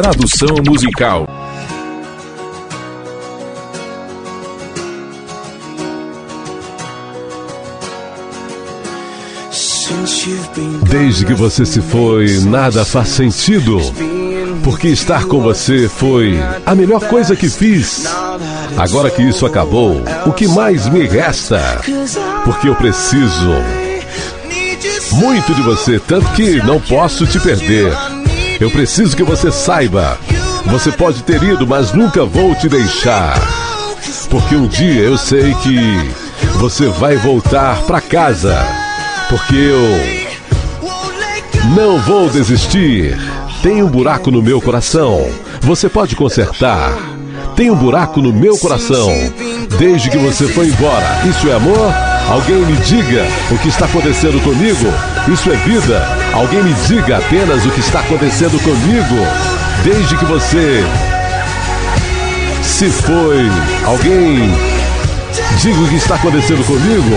Tradução musical. Desde que você se foi, nada faz sentido. Porque estar com você foi a melhor coisa que fiz. Agora que isso acabou, o que mais me resta? Porque eu preciso muito de você, tanto que não posso te perder. Eu preciso que você saiba. Você pode ter ido, mas nunca vou te deixar. Porque um dia eu sei que você vai voltar para casa. Porque eu não vou desistir. Tem um buraco no meu coração. Você pode consertar. Tem um buraco no meu coração. Desde que você foi embora. Isso é amor? Alguém me diga o que está acontecendo comigo. Isso é vida. Alguém me diga apenas o que está acontecendo comigo. Desde que você se foi. Alguém diga o que está acontecendo comigo.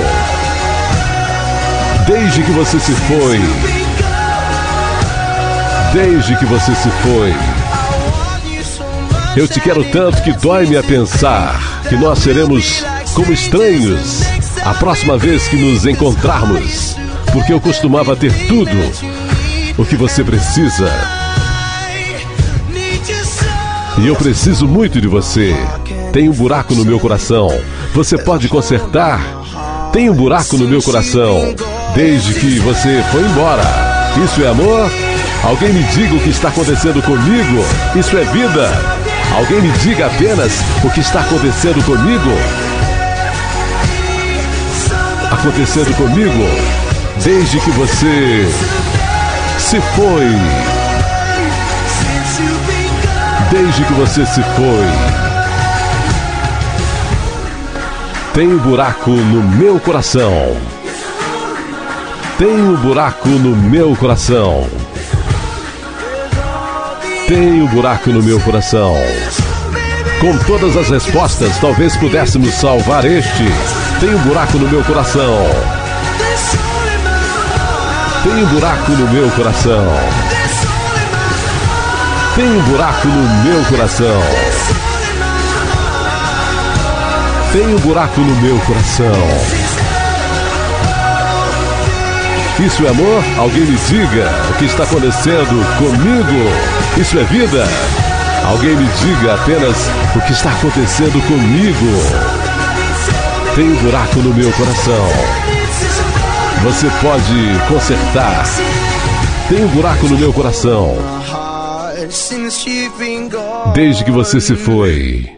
Desde que você se foi. Desde que você se foi. Eu te quero tanto que dói-me a pensar que nós seremos como estranhos a próxima vez que nos encontrarmos, porque eu costumava ter tudo o que você precisa. E eu preciso muito de você. Tem um buraco no meu coração. Você pode consertar? Tem um buraco no meu coração desde que você foi embora. Isso é amor? Alguém me diga o que está acontecendo comigo? Isso é vida? Alguém me diga apenas o que está acontecendo comigo? Acontecendo comigo desde que você se foi. Desde que você se foi. Tem um buraco no meu coração. Tem um buraco no meu coração. Tem um buraco no meu coração. Com todas as respostas, talvez pudéssemos salvar este. Tem um buraco no meu coração. Tem um buraco no meu coração. Tem um buraco no meu coração. Tem um buraco no meu coração. Isso é amor? Alguém me diga o que está acontecendo comigo. Isso é vida? Alguém me diga apenas o que está acontecendo comigo. Tem um buraco no meu coração. Você pode consertar. Tem um buraco no meu coração. Desde que você se foi.